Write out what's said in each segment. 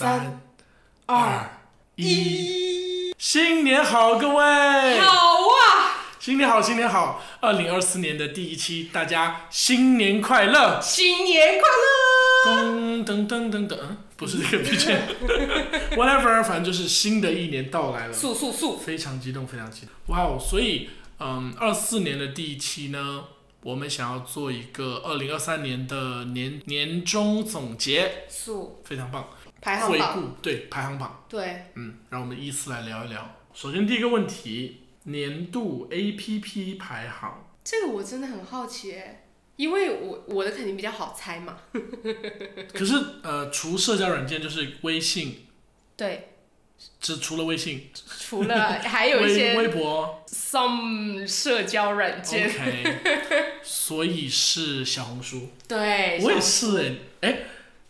三、二、一，新年好，各位！好啊！新年好，新年好！二零二四年的第一期，大家新年快乐！新年快乐！噔噔噔噔噔，嗯不是这个 B G whatever，反正就是新的一年到来了，速速速！非常激动，非常激动！哇哦，所以嗯，二四年的第一期呢，我们想要做一个二零二三年的年年终总结，速非常棒。排行榜，回顾对排行榜，对，嗯，让我们依次来聊一聊。首先第一个问题，年度 A P P 排行。这个我真的很好奇哎，因为我我的肯定比较好猜嘛。可是呃，除社交软件就是微信，对，只除了微信，除了还有一微些微博 some 社交软件，，OK，所以是小红书。对，我也是哎、哎，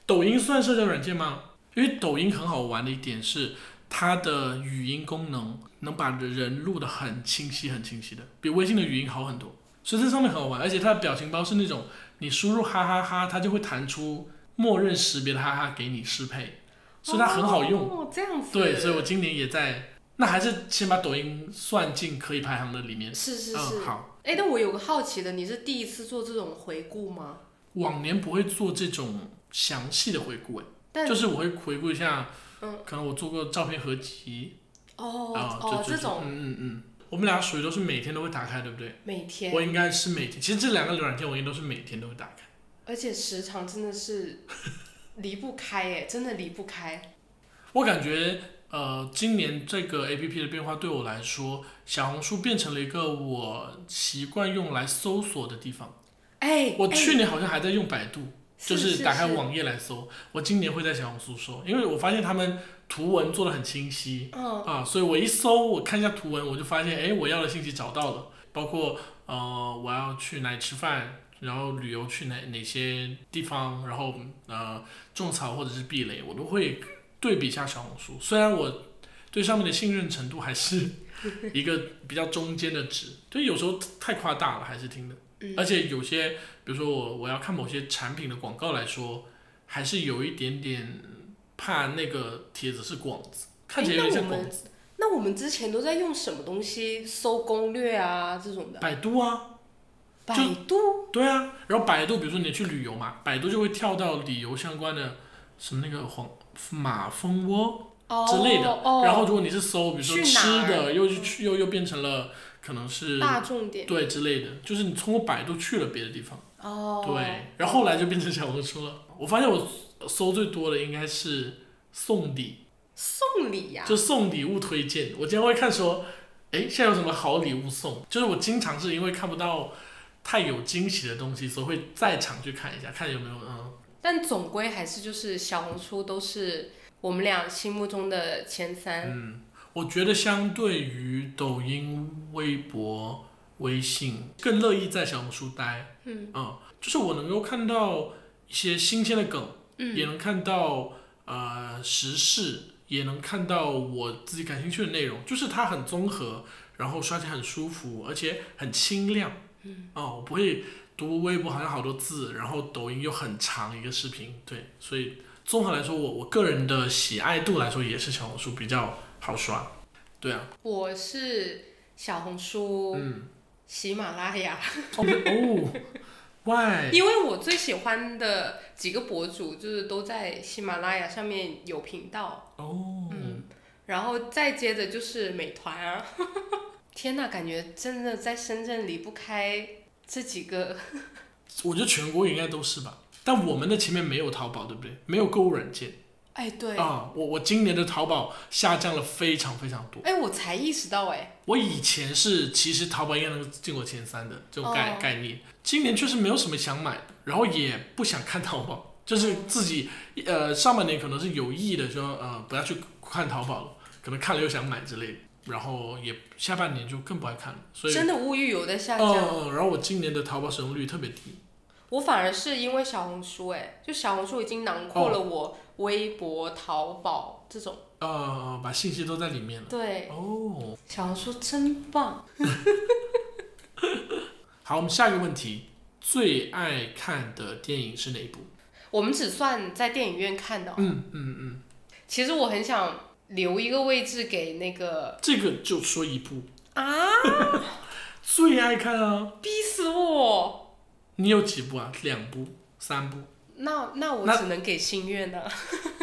抖音算社交软件吗？因为抖音很好玩的一点是它的语音功能能把人录得很清晰、很清晰的，比微信的语音好很多，所以这上面很好玩。而且它的表情包是那种你输入哈哈哈，它就会弹出默认识别的哈哈给你适配，所以它很好用。哦，这样子。对，所以我今年也在，那还是先把抖音算进可以排行的里面。是是嗯，是。好，哎，但我有个好奇的，你是第一次做这种回顾吗？往年不会做这种详细的回顾，哎。但就是我会回顾一下，嗯，可能我做过照片合集哦啊，哦就，这种嗯嗯嗯，我们俩属于都是每天都会打开，对不对？每天我，应该是每天，其实这两个软件我应该都是每天都会打开。而且时长真的是离不开哎，真的离不开。我感觉呃，今年这个 A P P 的变化对我来说，小红书变成了一个我习惯用来搜索的地方。哎，我哎去年好像还在用百度，就是是打开网页来搜。我今年会在小红书搜，因为我发现他们图文做的很清晰。嗯，啊，所以我一搜，我看一下图文，我就发现，哎，我要的信息找到了，包括呃，我要去哪里吃饭，然后旅游去哪哪些地方，然后呃，种草或者是避雷，我都会对比一下小红书。虽然我对上面的信任程度还是一个比较中间的值，就有时候太夸大了，还是听的。嗯而且有些，比如说我我要看某些产品的广告来说，还是有一点点怕那个帖子是广子，看起来有点像广子。那我们之前都在用什么东西搜攻略啊这种的？百度啊，百度对啊，然后百度，比如说你去旅游嘛，百度就会跳到旅游相关的什么那个黄马蜂窝哦之类的，哦，然后如果你是搜，比如说吃的，又去又又变成了可能是大众点对之类的，就是你通过百度去了别的地方，哦，对，然后后来就变成小红书了。我发现我搜最多的应该是送礼，送礼呀、就送礼物推荐。我经常会看说，哎，现在有什么好礼物送？就是我经常是因为看不到太有惊喜的东西，所以会在场去看一下，看有没有嗯。但总归还是就是小红书都是我们俩心目中的前三。嗯，我觉得相对于抖音、微博、微信，更乐意在小红书待。嗯就是我能够看到一些新鲜的梗，嗯也能看到呃时事，也能看到我自己感兴趣的内容，就是它很综合，然后刷起来很舒服，而且很清亮。嗯，哦，我不会读微博好像好多字，然后抖音又很长一个视频，对，所以综合来说，我我个人的喜爱度来说，也是小红书比较好爽。对啊，我是小红书、嗯，喜马拉雅，哦哦，why？因为我最喜欢的几个博主就是都在喜马拉雅上面有频道，哦，嗯，然后再接着就是美团啊。天呐，感觉真的在深圳离不开这几个。我觉得全国应该都是吧，但我们的前面没有淘宝，对不对？没有购物软件哎，对，啊。我我今年的淘宝下降了非常非常多。哎，我才意识到，哎，我以前是其实淘宝应该能进过前三的这种概、哦概念，今年确实没有什么想买的，然后也不想看淘宝，就是自己呃上半年可能是有意的说呃不要去看淘宝了，可能看了又想买之类的，然后也下半年就更不爱看了，所以真的物欲有在下嗯降。嗯，然后我今年的淘宝使用率特别低。我反而是因为小红书，哎，就小红书已经囊括了我微博、淘宝这种。呃，把信息都在里面了。对，哦，小红书真棒。好，我们下一个问题，最爱看的电影是哪一部？我们只算在电影院看的哦、嗯嗯嗯，其实我很想留一个位置给那个这个就说一部啊，最爱看啊。逼死我！你有几部啊？两部、三部？那那我只能给心愿了。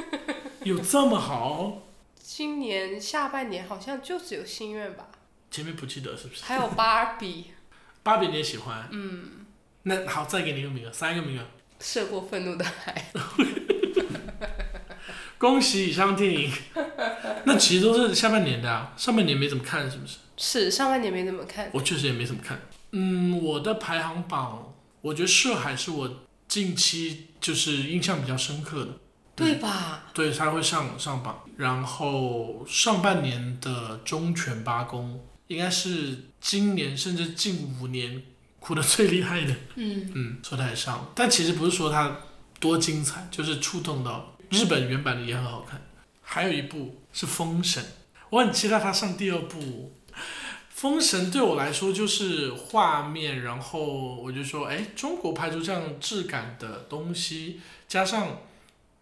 有这么好？今年下半年好像就只有心愿吧，前面不记得是不是？还有芭比，芭比你也喜欢？嗯。那好，再给你一个名额，三个名额。涉过愤怒的海。恭喜以上电影。那其实都是下半年的啊，上半年没怎么看，是不是？是上半年没怎么看。我确实也没怎么看。嗯，我的排行榜，我觉得《涉海》是我近期就是印象比较深刻的。对吧？对，他会上上榜。然后上半年的《忠犬八公》应该是今年甚至近五年哭的最厉害的。嗯嗯，说他也上，但其实不是说他多精彩，就是触动到日本原版的也很好看。还有一部是《封神》，我很期待他上第二部。《封神》对我来说就是画面，然后我就说，哎，中国拍出这样质感的东西，加上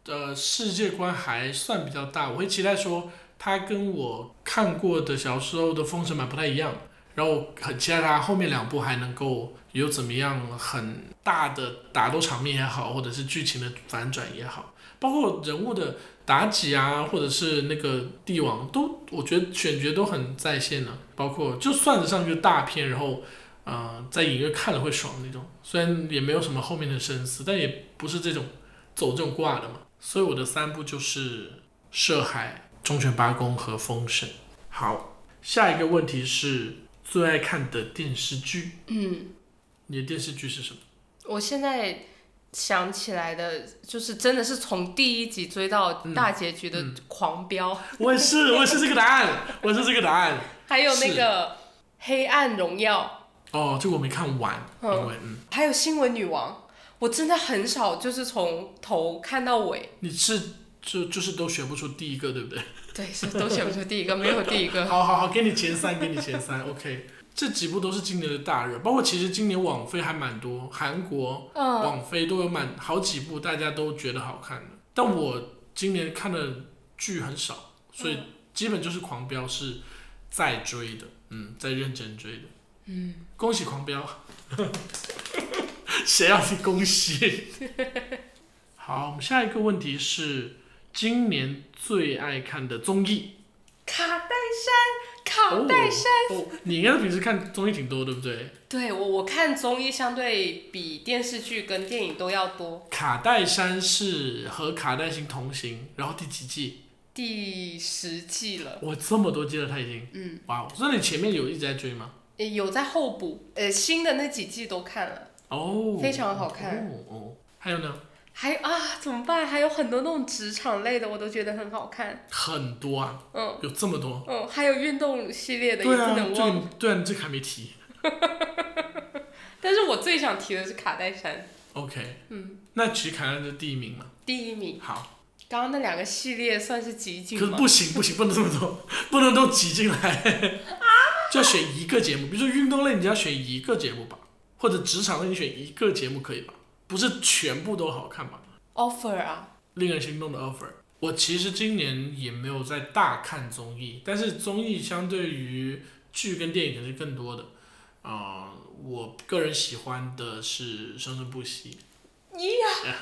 呃世界观还算比较大，我会期待说它跟我看过的小时候的《封神榜》不太一样，然后很期待它后面两部还能够有怎么样很大的打斗场面也好，或者是剧情的反转也好，包括人物的妲己啊，或者是那个帝王，都我觉得选角都很在线呢、包括就算得上就是大片，然后呃在影院看了会爽那种，虽然也没有什么后面的深思，但也不是这种走这种挂的嘛。所以我的三部就是《涉海》《忠犬八公》和《封神》。好，下一个问题是最爱看的电视剧，嗯，你的电视剧是什么？我现在想起来的，就是真的是从第一集追到大结局的嗯狂飙，我也是，我也是这个答案，我也是这个答案。还有那个《黑暗荣耀哦，这个我没看完，因嗯为嗯，》，还有《新闻女王》，我真的很少就是从头看到尾。你是就就是都选不出第一个，对不对？对，是都选不出第一个，没有第一个。好好好，给你前三，给你前三，OK。这几部都是今年的大热，包括其实今年网飞还蛮多，韩国嗯，网飞都有蛮好几部，大家都觉得好看的。但我今年看的剧很少，所以基本就是《狂飙》是在追的，嗯，在认真追的。嗯，恭喜《狂飙》，谁要你恭喜？好，我们下一个问题是今年最爱看的综艺。卡戴珊，卡戴珊。哦，你应该平时看综艺挺多，对不对？对我，我看综艺相对比电视剧跟电影都要多。卡戴珊是和卡戴珊同行，然后第几季？第十季了，我，这么多季了，他已经。嗯，哇，哦所以你前面有一直在追吗？诶有在候补，呃，新的那几季都看了，哦，非常好看哦哦，还有呢？还啊怎么办？还有很多那种职场类的，我都觉得很好看。很多啊，嗯有这么多。嗯，还有运动系列的也不对啊，这能忘。个对啊，你这个还没提。但是我最想提的是卡戴珊，OK，嗯，那其实卡戴珊是第一名嘛？第一名。好，刚刚那两个系列算是极可进可？是不行不行，不能这么多，不能都挤进来，啊就要选一个节目。比如说运动类，你就要选一个节目吧，或者职场类，你选一个节目可以吧？不是全部都好看吧？offer 啊，令人心动的 offer。我其实今年也没有在大看综艺，但是综艺相对于剧跟电影可能是更多的。啊、我个人喜欢的是《生生不息你呀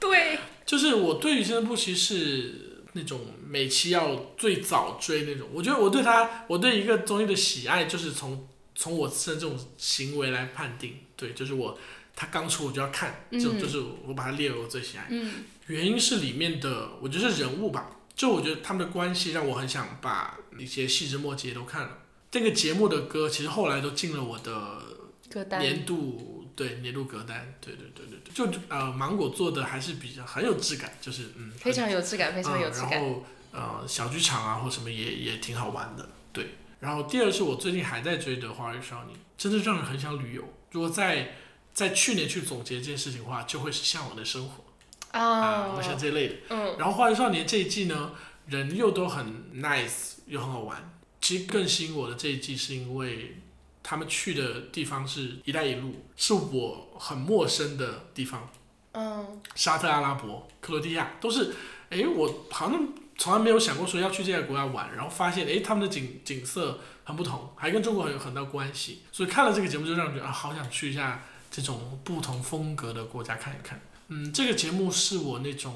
对，》，就是我对于《生生不息》是那种每期要最早追那种。我觉得我对他，我对一个综艺的喜爱，就是从从我自身这种行为来判定。对，就是我他刚出我就要看，这种嗯就是我把它列为我最喜爱。嗯原因是里面的，我觉得是人物吧，就我觉得他们的关系让我很想把一些细枝末节都看了。这个节目的歌其实后来都进了我的歌单。年度对年度歌单，对对对对对，就呃芒果做的还是比较很有质感，就是嗯非常有质感，非常有质感。嗯然后呃小剧场啊或什么也也挺好玩的，对。然后第二是我最近还在追的《花儿与少年》，真的让人很想旅游。如果在在去年去总结这件事情的话，就会是向往的生活。啊，啊我像这类的。嗯然后《花儿与少年》这一季呢，人又都很 nice，又很好玩。其实更吸引我的这一季，是因为他们去的地方是一带一路，是我很陌生的地方，嗯沙特阿拉伯、克罗地亚都是哎，我好像从来没有想过说要去这些国家玩，然后发现哎他们的景景色很不同，还跟中国很有很大关系，所以看了这个节目就让人觉得啊好想去一下这种不同风格的国家看一看。嗯，这个节目是我那种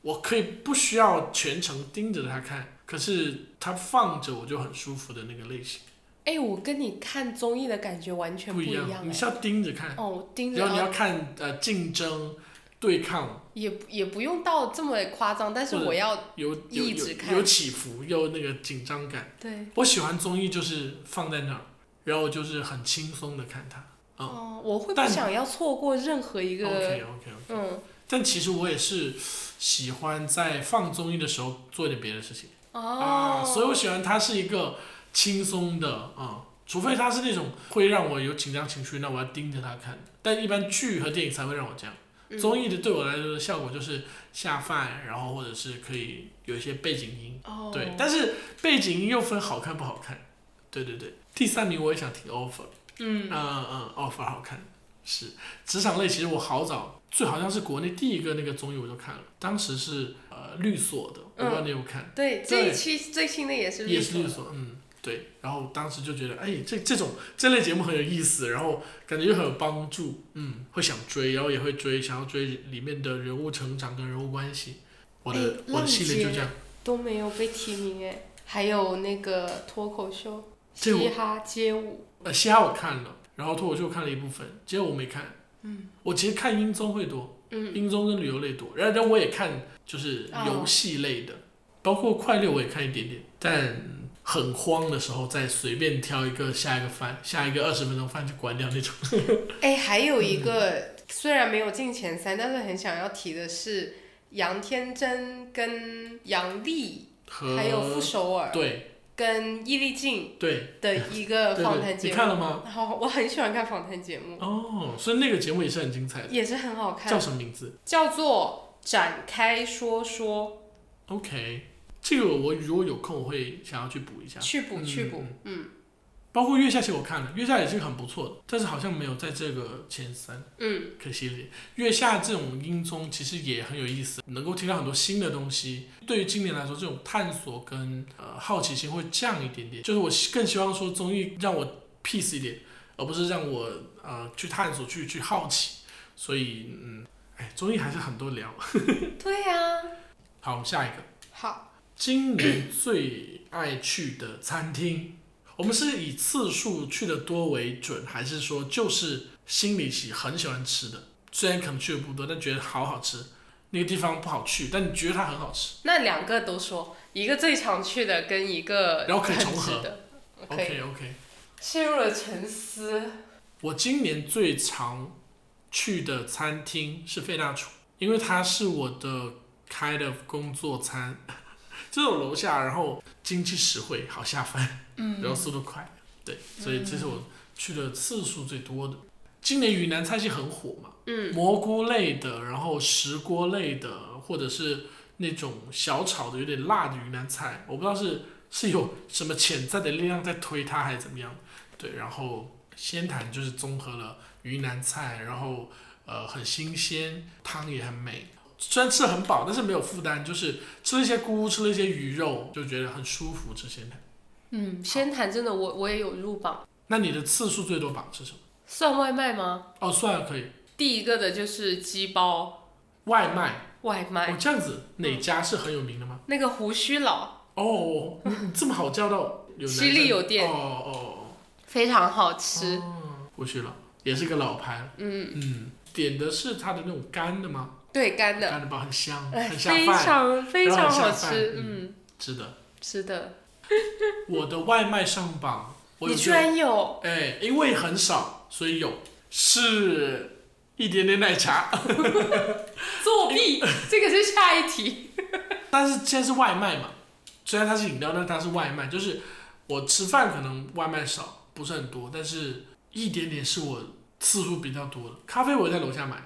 我可以不需要全程盯着它看，可是它放着我就很舒服的那个类型。哎，我跟你看综艺的感觉完全不一样。你是要盯着看，哦，盯着。然后你要看呃竞争。对抗也也不用到这么夸张，但是我要有一直看有起伏，有那个紧张感。对，我喜欢综艺就是放在那儿，然后就是很轻松的看它。哦，我会不想要错过任何一个。OK OK OK。嗯。但其实我也是喜欢在放综艺的时候做一点别的事情。哦。啊，所以我喜欢它是一个轻松的啊，除非它是那种会让我有紧张情绪，那我要盯着它看。但一般剧和电影才会让我这样。综艺的对我来说的效果就是下饭，然后或者是可以有一些背景音，对，但是背景音又分好看不好看，对对对。第三名我也想听 offer，嗯。嗯嗯，offer 好看，是。职场类，其实我好早，最好像是国内第一个那个综艺我就看了，当时是呃律所的，我不知道你有看，对，这一期最新的也是也是律所，嗯。对，然后当时就觉得，哎，这这种这类节目很有意思，然后感觉又很有帮助，嗯，会想追，然后也会追，想要追里面的人物成长跟人物关系。我的我的系列就这样。都没有被提名哎，还有那个脱口秀，嘻哈街舞。呃，嘻哈我看了，然后脱口秀看了一部分，街舞我没看。嗯。我其实看音综会多，嗯，音综跟旅游类多，然后但我也看就是游戏类的，包括快乐我也看一点点，但。很慌的时候，再随便挑一个下一个饭，下一个二十分钟饭就关掉那种。哎，还有一个虽然没有进前三，但是很想要提的是杨天真跟杨丽，还有傅首尔，对，跟易立竞，对的一个 访谈节目。你看了吗？好，我很喜欢看访谈节目。哦，所以那个节目也是很精彩的，也是很好看。叫什么名字？叫做展开说说。OK。这个我如果有空，我会想要去补一下。去补去补，嗯。包括月下其实我看了，月下也是很不错的，但是好像没有在这个前三。嗯。可惜了。月下这种音综其实也很有意思，能够听到很多新的东西。对于今年来说，这种探索跟呃好奇心会降一点点。就是我更希望说综艺让我 peace 一点，而不是让我呃去探索去去好奇。所以嗯，哎，综艺还是很多聊。对呀。好，下一个。好。今年最爱去的餐厅，我们是以次数去的多为准，还是说就是心里喜很喜欢吃的？虽然可能去的不多，但觉得好好吃。那个地方不好去，但你觉得它很好吃？那两个都说，一个最常去的，跟一个然后可以重合的。OK OK。陷入了沉思。我今年最常去的餐厅是费大厨，因为它是我的 kind of 工作餐。这种楼下，然后经济实惠，好下饭，嗯然后速度快，对，所以这是我去的次数最多的。今年云南菜系很火嘛，嗯蘑菇类的，然后石锅类的，或者是那种小炒的有点辣的云南菜，我不知道是是有什么潜在的力量在推它还是怎么样，对，然后仙坛就是综合了云南菜，然后呃很新鲜，汤也很美。虽然吃的很饱，但是没有负担，就是吃了一些菇，吃了一些鱼肉，就觉得很舒服。吃仙坛，嗯，仙坛真的，我我也有入榜。那你的次数最多榜是什么？算外卖吗？哦，算了可以。第一个的就是鸡包。外卖。外卖。哦，这样子，哪家是很有名的吗？那个胡须佬。哦，你这么好叫到有？西丽有店。哦哦。非常好吃。胡须佬也是个老牌。嗯嗯。点的是它的那种干的吗？对干的，干的包很香，很下饭，非常非常好吃，嗯，是的，是的。我的外卖上榜，你居然有？哎，因为很少，所以有，是一点点奶茶。作弊，这个是下一题。但是现在是外卖嘛，虽然它是饮料，但它是外卖，就是我吃饭可能外卖少，不是很多，但是一点点是我次数比较多的。咖啡我在楼下买。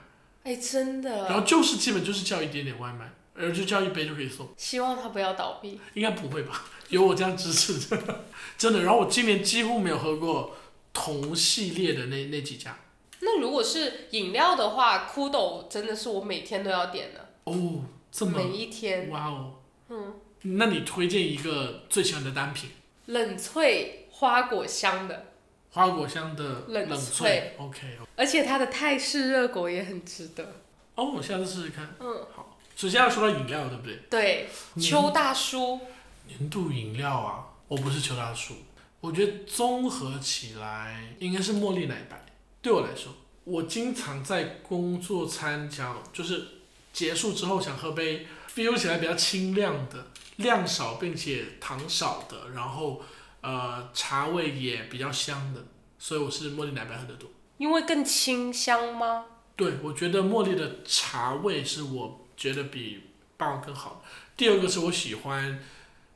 哎，真的。然后就是基本就是叫一点点外卖，然后就叫一杯就可以送。希望他不要倒闭。应该不会吧？有我这样支持，真的。然后我今年几乎没有喝过同系列的那那几家。那如果是饮料的话，酷豆真的是我每天都要点的。哦，这么每一天。哇哦，嗯，那你推荐一个最喜欢的单品？冷萃花果香的，花果香的冷冷萃，OK。而且它的泰式热狗也很值得。哦，我下次试试看。嗯，好。首先要说到饮料，对不对？对，邱大叔。年度饮料啊，我不是邱大叔。我觉得综合起来应该是茉莉奶白。对我来说，我经常在工作餐讲，就是结束之后想喝杯 feel 起来比较清亮的，量少并且糖少的，然后呃茶味也比较香的，所以我是茉莉奶白喝的多。因为更清香吗？对，我觉得茉莉的茶味是我觉得比霸王更好。第二个是我喜欢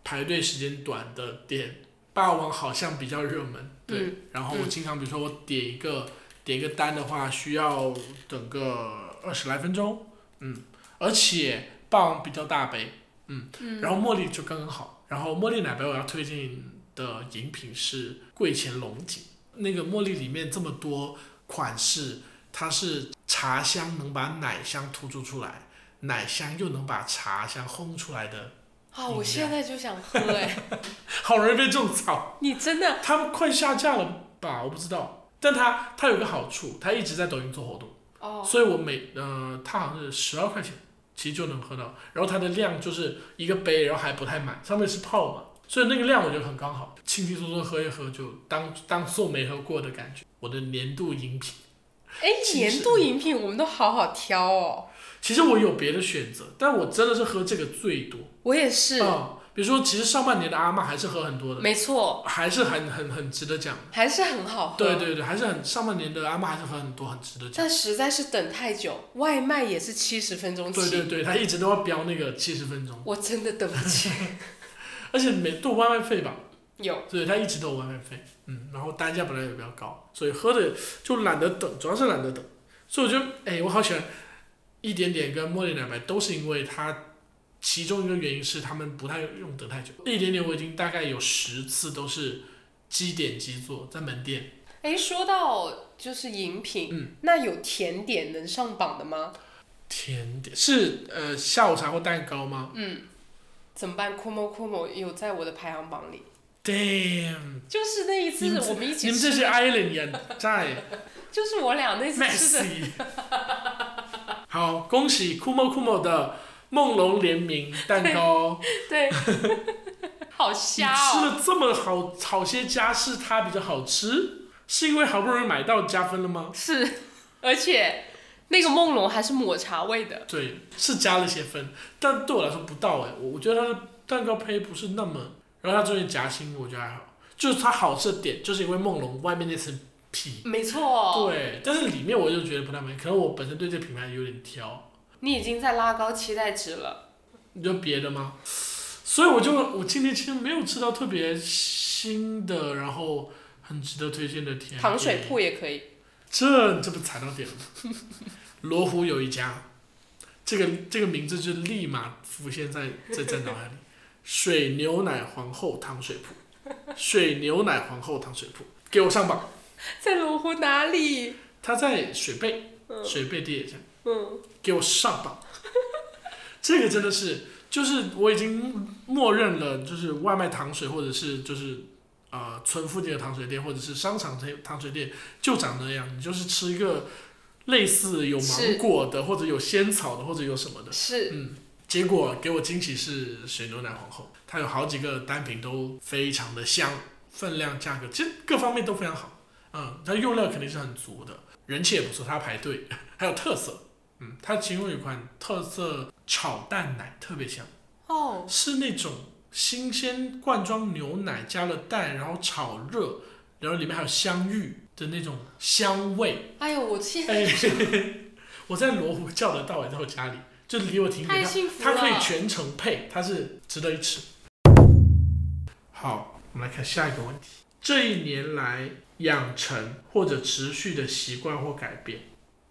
排队时间短的店，霸王好像比较热门，对。嗯然后我经常比如说我点一个点一个单的话，需要等个二十来分钟，嗯，而且霸王比较大杯，嗯，然后茉莉就刚刚好。然后茉莉奶白我要推荐的饮品是桂前龙井，那个茉莉里面这么多款式，它是茶香能把奶香突出出来，奶香又能把茶香烘出来的，啊，我现在就想喝哎！好容易被种草。你真的它们快下架了吧？我不知道，但它它有个好处，它一直在抖音做活动，哦，所以我每呃，它好像是十二块钱，其实就能喝到。然后它的量就是一个杯，然后还不太满，上面是泡嘛，所以那个量我觉得很刚好，轻轻松松喝一喝就当当做没喝过的感觉。我的年度饮品，哎，年度饮品我们都好好挑哦。其实我有别的选择，但我真的是喝这个最多。我也是，啊、比如说，其实上半年的阿嬷还是喝很多的，没错，还是很很很值得讲。还是很好喝。对对对，还是很上半年的阿嬷还是喝很多，很值得讲。但实在是等太久，外卖也是七十分钟起，对对对，他一直都要标那个七十分钟，我真的等不起。而且每都有外卖费吧，有，所以他一直都有外卖费，嗯，然后单价本来也比较高，所以喝的就懒得等，主要是懒得等，所以我觉得，哎，我好喜欢一点点跟茉莉奶白，都是因为它其中一个原因是他们不太用等太久，一点点我已经大概有十次都是机点机做在门店，哎，说到就是饮品，嗯。那有甜点能上榜的吗？甜点是呃下午茶或蛋糕吗？嗯，怎么办？Kumo Kumo 有在我的排行榜里，？Damn，就是那一次我们一起你们这些，island 人在。就是我俩那次吃的，好，恭喜 Kumo Kumo 的梦龙联名蛋糕。对，好你瞎吃哦。了这么好好些家，是它比较好吃，是因为好不容易买到加分了吗？是，而且那个梦龙还是抹茶味的，对，是加了一些分，但对我来说不到哎、我我觉得它的蛋糕胚不是那么，然后它中间夹心我觉得还好，就是它好吃的点，就是因为梦龙外面那层皮。没错。对，但是里面我就觉得不太美，可能我本身对这个品牌有点挑。你已经在拉高期待值了。你就别的吗？所以我就我今天其实没有吃到特别新的，然后很值得推荐的甜。糖水铺也可以。这这不踩到点了吗？罗湖有一家，这个这个名字就立马浮现在在在脑海里。水牛奶皇后糖水铺，水牛奶皇后糖水铺，给我上榜。在罗湖哪里？它在水贝，嗯水贝地铁站。嗯，给我上榜。这个真的是，就是我已经默认了，就是外卖糖水或者是就是呃村附近的糖水店或者是商场这糖水店就长那样，你就是吃一个类似有芒果的或者有仙草的或者有什么的，是嗯。结果给我惊喜是水牛奶皇后，它有好几个单品都非常的香，分量、价格其实各方面都非常好。嗯，它用料肯定是很足的，人气也不错，它排队，还有特色。嗯，它其中有一款特色炒蛋奶特别香，哦，是那种新鲜罐装牛奶加了蛋，然后炒热，然后里面还有香芋的那种香味。哎呦，我现在哎，我在罗湖叫得到，哎，在我家里，就离我挺太远，它它可以。全程配，它是值得一吃。好，我们来看下一个问题。这一年来养成或者持续的习惯或改变，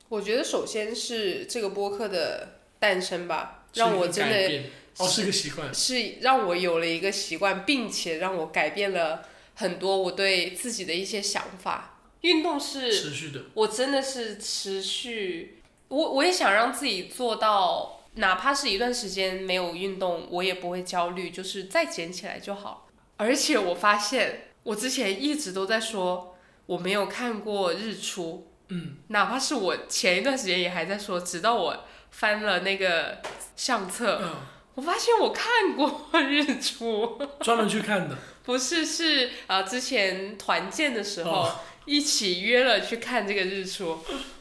我觉得首先是这个播客的诞生吧，让我真的哦，是一个习惯。是让我有了一个习惯，并且让我改变了很多我对自己的一些想法。运动是持续的，我真的是持续，我我也想让自己做到哪怕是一段时间没有运动，我也不会焦虑，就是再捡起来就好。而且我发现，我之前一直都在说我没有看过日出，嗯，哪怕是我前一段时间也还在说，直到我翻了那个相册，嗯，我发现我看过日出，专门去看的。不是是呃之前团建的时候、哦一起约了去看这个日出，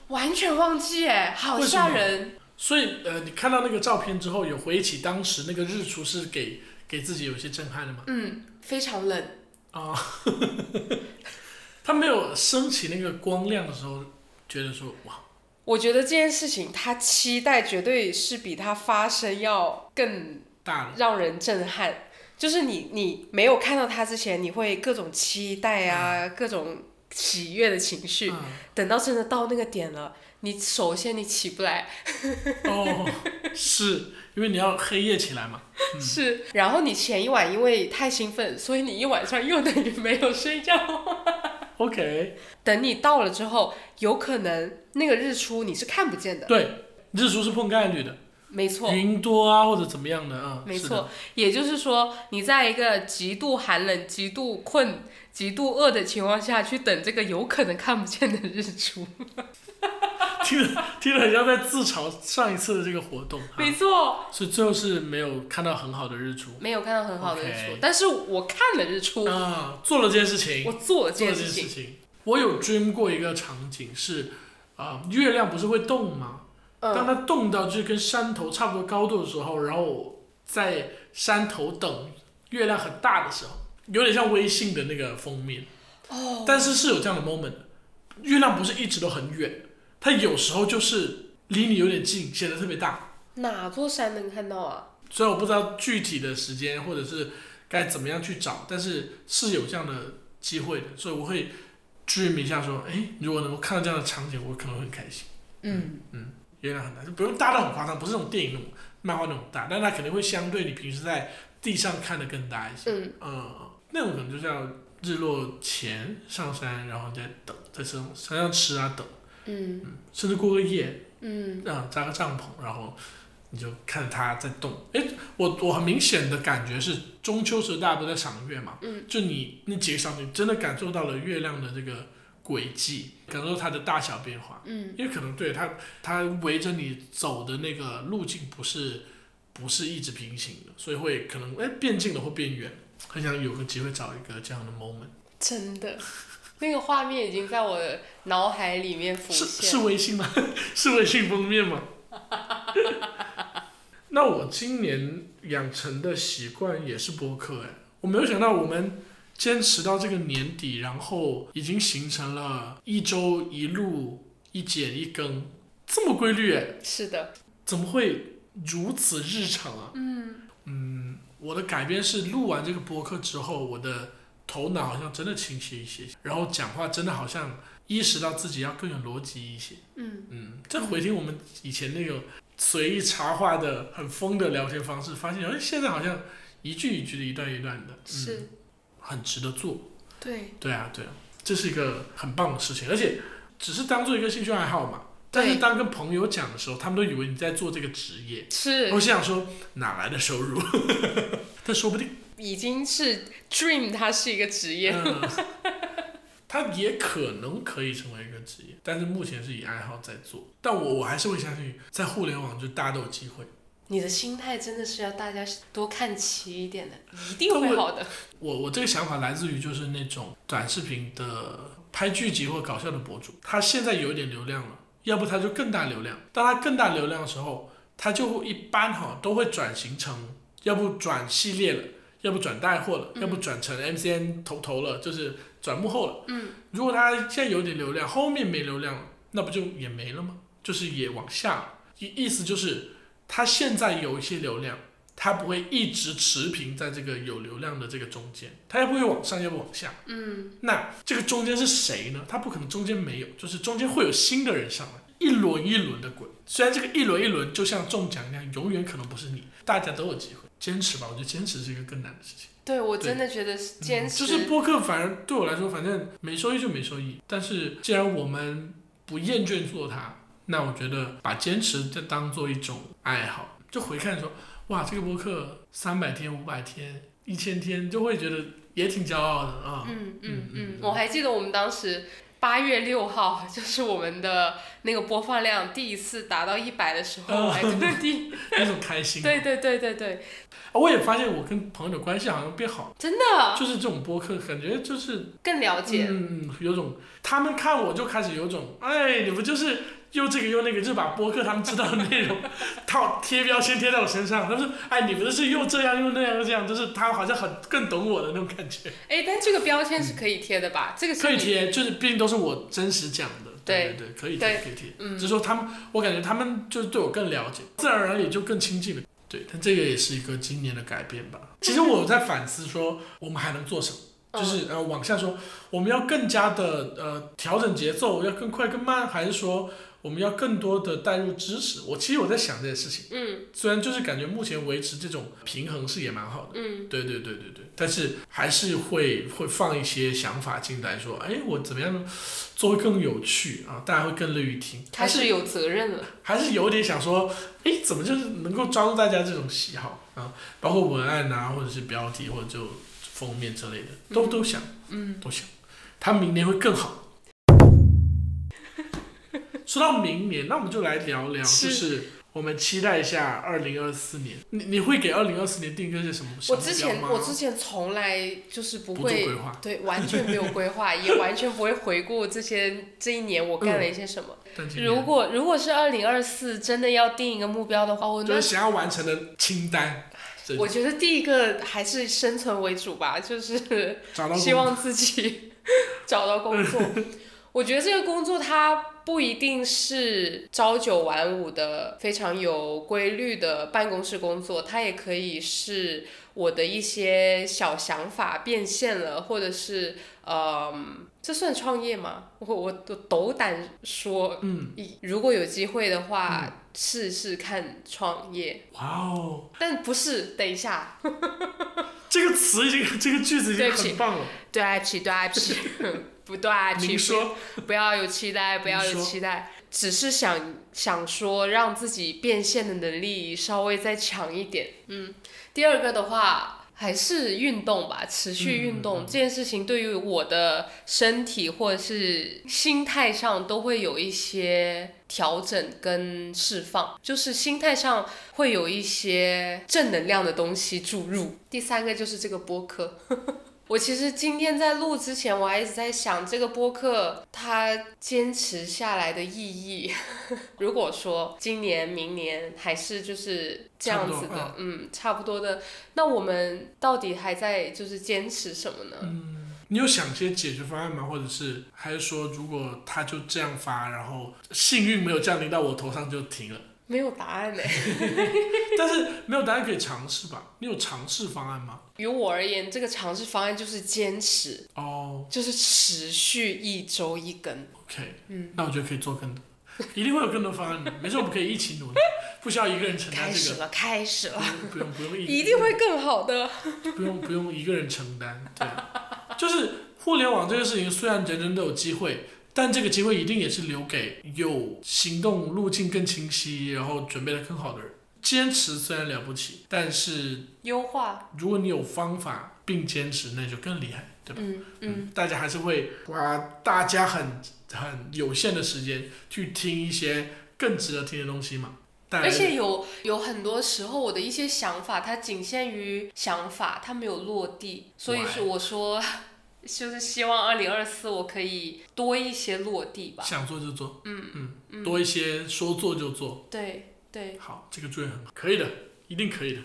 完全忘记哎，好吓人。所以呃，你看到那个照片之后，有回忆起当时那个日出是给给自己有些震撼的吗？嗯，非常冷。啊、他没有升起那个光亮的时候，觉得说哇，我觉得这件事情，他期待绝对是比他发生要更大。让人震撼。就是你，你没有看到他之前，你会各种期待啊，各种喜悦的情绪。嗯，等到真的到那个点了，你首先你起不来，哦，是因为你要黑夜起来嘛。是，然后你前一晚因为太兴奋，所以你一晚上又等于没有睡觉。OK，等你到了之后，有可能那个日出你是看不见的。对，日出是碰概率的，没错，云多啊或者怎么样的啊。没错，也就是说，你在一个极度寒冷、极度困、极度饿的情况下去等这个有可能看不见的日出。听着听着很像在自嘲上一次的这个活动。啊没错，所以最后是没有看到很好的日出。没有看到很好的日出但是我看了日出，啊，做了这件事情。我做了这。件事情。我有 dream 过一个场景是，啊、月亮不是会动吗？当嗯，它动到就是跟山头差不多高度的时候，然后在山头等月亮很大的时候，有点像微信的那个封面。哦，但是是有这样的 moment，月亮不是一直都很远，它有时候就是离你有点近，显得特别大。哪座山能看到啊？虽然我不知道具体的时间或者是该怎么样去找，但是是有这样的机会的，所以我会 dream 一下说，哎，如果能够看到这样的场景，我可能会很开心。嗯嗯，月亮很大，就不用大到很夸张，不是那种电影那种漫画那种大，但它肯定会相对你平时在地上看的更大一些。嗯，嗯，那种可能就是要日落前上山，然后再等，在山山上吃啊等，嗯，甚至过个夜，嗯，啊，扎个帐篷，然后你就看它在动。哎，我我很明显的感觉是中秋时大家都在赏月嘛，嗯，就你那几个小时，你真的感受到了月亮的这个轨迹，感受它的大小变化。嗯，因为可能对它它围着你走的那个路径不是不是一直平行的，所以会可能哎变近了或变远。很想有个机会找一个这样的 moment，真的，那个画面已经在我的脑海里面浮是现。是微信吗？是微信封面吗？那我今年养成的习惯也是播客哎，我没有想到我们坚持到这个年底，然后已经形成了一周一录一剪一更这么规律哎，是的，怎么会如此日常啊？嗯，嗯，我的改变是录完这个播客之后，我的头脑好像真的清晰一些，然后讲话真的好像意识到自己要更有逻辑一些。嗯，嗯，再回听我们以前那个随意插话的很疯的聊天方式，发现哎，现在好像一句一句的，一段一段的，嗯、是，很值得做。对，对啊，对啊，这是一个很棒的事情，而且只是当做一个兴趣爱好嘛。但是当跟朋友讲的时候，他们都以为你在做这个职业。是我心想说，哪来的收入？但说不定，已经是 dream，它是一个职业。嗯，他也可能可以成为一个职业，但是目前是以爱好在做。但我我还是会相信，在互联网就大家都有机会。你的心态真的是要大家多看齐一点的，一定会好的。我我这个想法来自于就是那种短视频的拍剧集或搞笑的博主，他现在有点流量了，要不他就更大流量。当他更大流量的时候，他就会一般哈都会转型成，要不转系列了，要不转带货了，要不转成 MCN 头头了，就是转幕后了。嗯，如果他现在有点流量，后面没流量了，那不就也没了吗？就是也往下了。意意思就是他现在有一些流量。它不会一直持平在这个有流量的这个中间，它也不会往上，也不往下。嗯，那这个中间是谁呢？它不可能中间没有，就是中间会有新的人上来，一轮一轮的滚。虽然这个一轮一轮就像中奖一样，永远可能不是你，大家都有机会。坚持吧，我觉得坚持是一个更难的事情。对我真的觉得是坚持。嗯就是播客，反而对我来说，反正没收益就没收益。但是既然我们不厌倦做它，那我觉得把坚持就当做一种爱好，就回看说，哇，这个播客三百天、五百天、一千天，就会觉得也挺骄傲的啊。嗯嗯嗯嗯，我还记得我们当时八月六号，就是我们的那个播放量第一次达到一百的时候，还特地，那种开心。对对对对对，啊我也发现我跟朋友的关系好像变好，真的就是这种播客，感觉就是更了解。嗯，有种他们看我就开始有种，哎，你不就是又这个又那个，就把播客他们知道的内容套贴标签贴在我身上。他们说，哎，你不是又这样又那样又这样，就是他好像很更懂我的那种感觉。哎，但这个标签是可以贴的吧？这个是可以贴，就是毕竟都是我真实讲的，对对对，可以贴可以贴。嗯只是说他们，我感觉他们就是对我更了解，自然而然也就更亲近了。对，但这个也是一个今年的改变吧。其实我在反思说，我们还能做什么？就是呃往下说，我们要更加的呃调整节奏，要更快更慢，还是说我们要更多的带入知识？我其实我在想这件事情，嗯虽然就是感觉目前维持这种平衡是也蛮好的。嗯对对对对对，但是还是会会放一些想法进来，说，哎，我怎么样做会更有趣啊？大家会更乐于听，还是有责任了。还是有点想说，哎，怎么就是能够抓住大家这种喜好啊？包括文案啊，或者是标题，或者就封面之类的，都都想嗯，都想，他明年会更好。说到明年，那我们就来聊聊，就是我们期待一下二零二四年。你你会给二零二四年定一个是什么我之前我之前从来就是不会对，完全没有规划，也完全不会回顾这些这一年我干了一些什么。如果如果是二零二四真的要定一个目标的话，我就是想要完成的清单，我觉得第一个还是生存为主吧，就是希望自己找到工作。我觉得这个工作它不一定是朝九晚五的非常有规律的办公室工作，它也可以是我的一些小想法变现了，或者是呃，这算创业吗？我我斗胆说，嗯，如果有机会的话，试试看创业。哇哦，但不是，等一下，这个词已经这个句子已经很棒了。对不起，对不起，不对不起，您说，不要有期待，不要有期待，只是想想说让自己变现的能力稍微再强一点。嗯，第二个的话。还是运动吧，持续运动、这件事情对于我的身体或者是心态上都会有一些调整跟释放，就是心态上会有一些正能量的东西注入。第三个就是这个播客，我其实今天在录之前，我还一直在想这个播客它坚持下来的意义。如果说今年、明年还是就是这样子的，嗯，差不多的，那我们到底还在就是坚持什么呢？嗯，你有想些解决方案吗？或者是还是说，如果他就这样发，然后幸运没有降临到我头上就停了？没有答案呢。但是没有答案可以尝试吧？你有尝试方案吗？于我而言，这个尝试方案就是坚持，哦、就是持续一周一根。o k 嗯，那我觉得可以做更多，一定会有更多方案的。没事，我们可以一起努力，不需要一个人承担这个，开始了，开始了，不用不用不用一定会更好的。不用不用一个人承担，对，就是互联网这个事情，虽然人人都有机会，但这个机会一定也是留给有行动路径更清晰，然后准备的更好的人。坚持虽然了不起，但是优化，如果你有方法并坚持，那就更厉害，对吧？嗯嗯，大家还是会花大家很很有限的时间去听一些更值得听的东西嘛。带来而且有有很多时候，我的一些想法，它仅限于想法，它没有落地，所以？是我说，就是希望二零二四我可以多一些落地吧。想做就做，嗯嗯，嗯，多一些说做就做。对对，好，这个祝愿很好，可以的，一定可以的。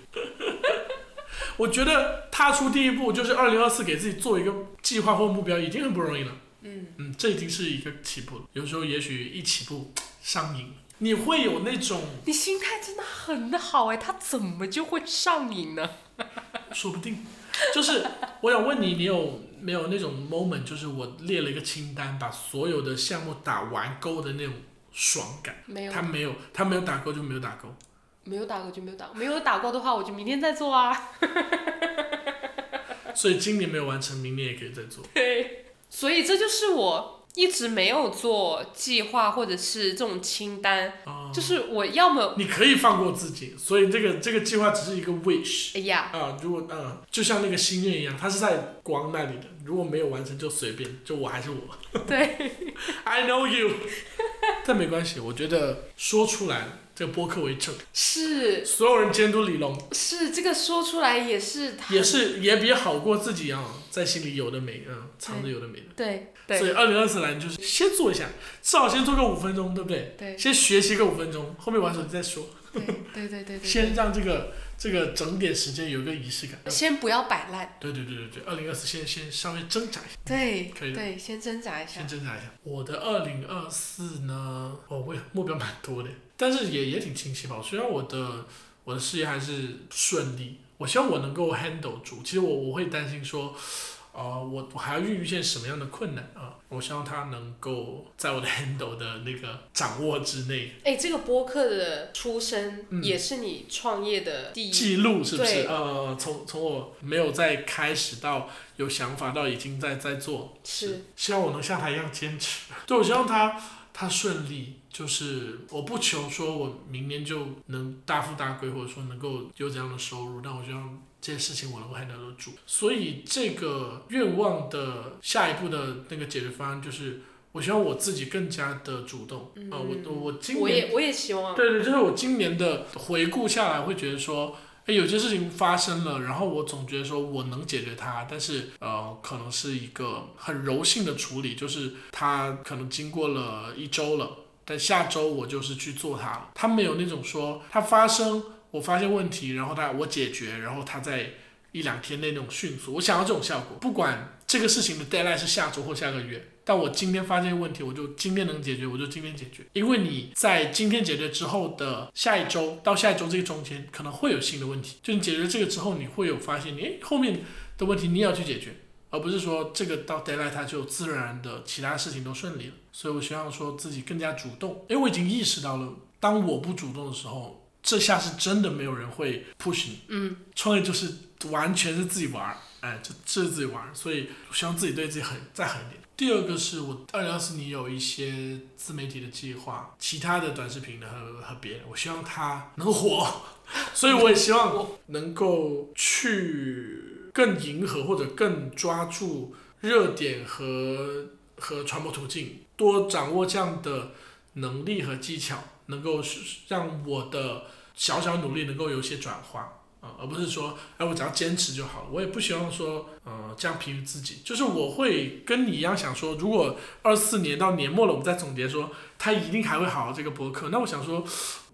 我觉得踏出第一步就是二零二四，给自己做一个计划或目标，已经很不容易了。嗯，嗯，这已经是一个起步了。有时候也许一起步上瘾，你会有那种你心态真的很好哎，他怎么就会上瘾呢？说不定，就是我想问你，你有没有那种 moment，就是我列了一个清单，把所有的项目打完勾的那种爽感？没有他，没有，他没有打勾就没有打勾。没有打勾就没有打过，没有打勾的话，我就明天再做啊。所以今年没有完成，明年也可以再做。对，所以这就是我一直没有做计划或者是这种清单，啊、就是我要么你可以放过自己，所以这个这个计划只是一个 wish 哎呀，啊、如果嗯、就像那个心愿一样，它是在光那里的，如果没有完成就随便，就我还是我。对，I know you，但没关系，我觉得说出来这个播客为证，是。所有人监督李龙，是，这个说出来也是也是也比好过自己啊，在心里有的没，嗯，藏着有的没的。对所以对。二零二四来就是先做一下，至少先做个五分钟，对不对？对。先学习个五分钟，后面玩手机再说。对对对对对，先让这个这个整点时间有一个仪式感。先不要摆烂，对对对对对，二零二四先先稍微挣扎一下，对可以的。对，先挣扎一下。先，挣扎一下。我的二零二四呢，哦，我也目标蛮多的，但是也也挺清晰吧。虽然我的我的事业还是顺利，我希望我能够 handle 住。其实我我会担心说，呃，我我还要遇见什么样的困难啊？我希望他能够在我的 handle 的那个掌握之内。哎，这个播客的出身嗯也是你创业的第一，记录是不是？呃，从从我没有在开始到有想法到已经在在做，是希望我能像他一样坚持。对，我希望他他顺利，就是我不求说我明年就能大富大贵，或者说能够有怎样的收入，但我希望这些事情我能够 handle 得住。所以这个愿望的下一步的那个解决方案就是。我希望我自己更加的主动啊、我我我今年我也我也希望，对对，就是我今年的回顾下来，会觉得说，哎，有些事情发生了，然后我总觉得说我能解决它，但是呃，可能是一个很柔性的处理，就是它可能经过了一周了，但下周我就是去做它了，它没有那种说它发生，我发现问题，然后它我解决，然后它在一两天内那种迅速，我想要这种效果，不管这个事情的 deadline 是下周或下个月。但我今天发现问题，我就今天能解决，我就今天解决。因为你在今天解决之后的下一周到下一周这个中间，可能会有新的问题。就你解决这个之后，你会有发现，诶，后面的问题你也要去解决，而不是说这个到 deadline 它就自然的其他事情都顺利了。所以我希望说自己更加主动，因为我已经意识到了，当我不主动的时候，这下是真的没有人会 push 你。嗯，创业就是完全是自己玩儿，哎，就这是自己玩儿，所以我希望自己对自己狠再狠一点。第二个是我二零二四年有一些自媒体的计划，其他的短视频的和和别的，我希望它能火，所以我也希望能够去更迎合或者更抓住热点和和传播途径，多掌握这样的能力和技巧，能够是让我的小小努力能够有些转化。啊、而不是说，哎，我只要坚持就好了。我也不希望说，呃，这样疲于自己。就是我会跟你一样想说，如果二四年到年末了，我们再总结说，他一定还会好好这个博客。那我想说，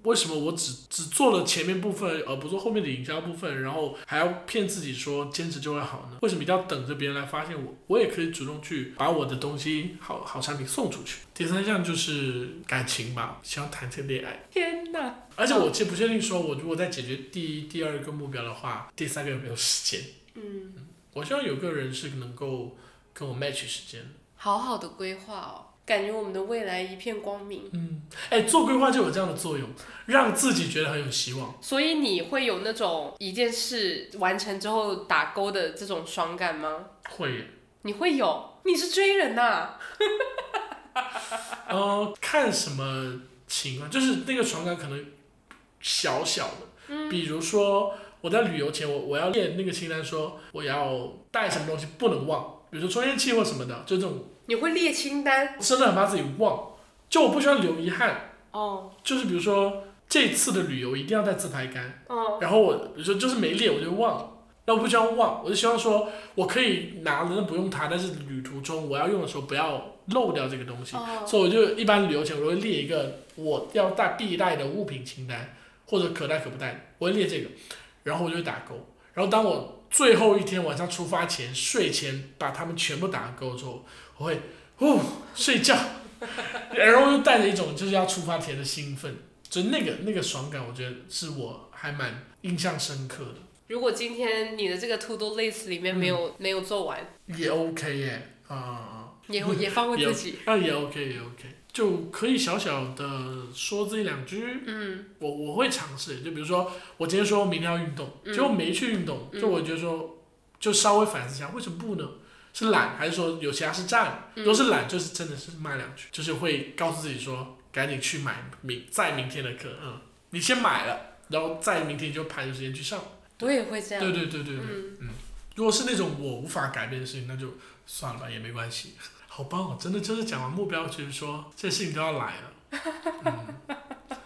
为什么我只只做了前面部分，而不做后面的营销部分，然后还要骗自己说坚持就会好呢？为什么一定要等着别人来发现我？我也可以主动去把我的东西好好产品送出去。第三项就是感情吧，希望谈成恋爱。天哪，而且我其实不确定，说我如果在解决第一、第二个目标的话，第三个有没有时间？嗯，我希望有个人是能够跟我 match 时间的。好好的规划哦，感觉我们的未来一片光明。嗯，哎，做规划就有这样的作用，让自己觉得很有希望。所以你会有那种一件事完成之后打勾的这种爽感吗？会，你会有？你是追人呐、呃，看什么情况，就是那个爽感可能小小的，嗯比如说我在旅游前，我我要列那个清单，说我要带什么东西不能忘，比如说充电器或什么的，就这种你会列清单。真的很怕自己忘，就我不希望留遗憾。哦。就是比如说这次的旅游一定要带自拍杆，哦。然后我比如说就是没列我就忘了，那我不希望忘，我就希望说我可以拿了，那不用它，但是旅途中我要用的时候不要漏掉这个东西，哦。所以我就一般旅游前我会列一个我要带必带的物品清单，或者可带可不带的，我会列这个，然后我就会打勾，然后当我最后一天晚上出发前睡前把它们全部打勾之后，我会哦睡觉。然后又带着一种就是要出发前的兴奋，就那个那个爽感，我觉得是我还蛮印象深刻的，如果今天你的这个 to do list 里面没有、嗯没有做完，也 OK 耶，啊、也也放过自己。那也 OK 也 OK，就可以小小的说这一两句，嗯我我会尝试，就比如说我今天说明天要运动，嗯结果没去运动，嗯就我觉得说就稍微反思一下，为什么不呢？是懒还是说有其他是占？嗯如果是懒，就是真的是骂两句，就是会告诉自己说，赶紧去买明再明天的课，嗯，你先买了，然后在明天就排着时间去上。我也会这样。对对对对对，嗯，如果是那种我无法改变的事情，那就算了吧，也没关系。好棒哦！真的就是讲完目标，就是说这事情都要来了。嗯，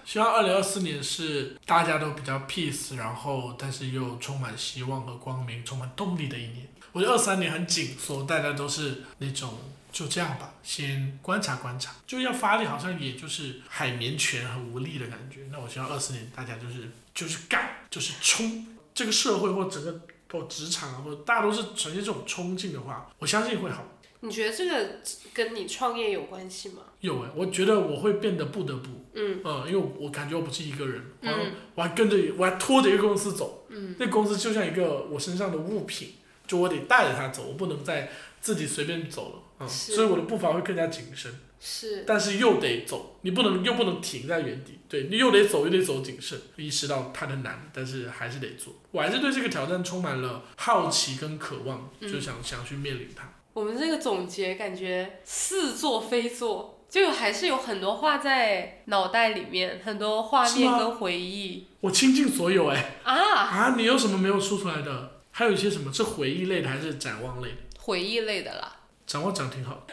希望二零二四年是大家都比较 peace，然后但是又充满希望和光明、充满动力的一年。我觉得二三年很紧缩，大家都是那种就这样吧，先观察观察，就要发力，好像也就是海绵拳很无力的感觉。那我希望二四年大家就是就是干，就是冲，这个社会或整个或职场啊，或者大家都是呈现这种冲劲的话，我相信会好。你觉得这个跟你创业有关系吗？有哎，我觉得我会变得不得不，嗯嗯，因为我感觉我不是一个人，我还嗯我还跟着，我还拖着一个公司走，嗯，那公司就像一个我身上的物品，就我得带着他走，我不能再自己随便走了，嗯，所以我的步伐会更加谨慎，是，但是又得走，你不能又不能停在原地，对你又得走又得走谨慎，意识到它的难，但是还是得做，我还是对这个挑战充满了好奇跟渴望，嗯。就想、想去面临它。我们这个总结感觉似做非做，就还是有很多话在脑袋里面，很多画面跟回忆。我倾尽所有哎、啊，啊，你有什么没有说出来的？还有一些什么是回忆类的还是展望类的？回忆类的啦。展望讲挺好。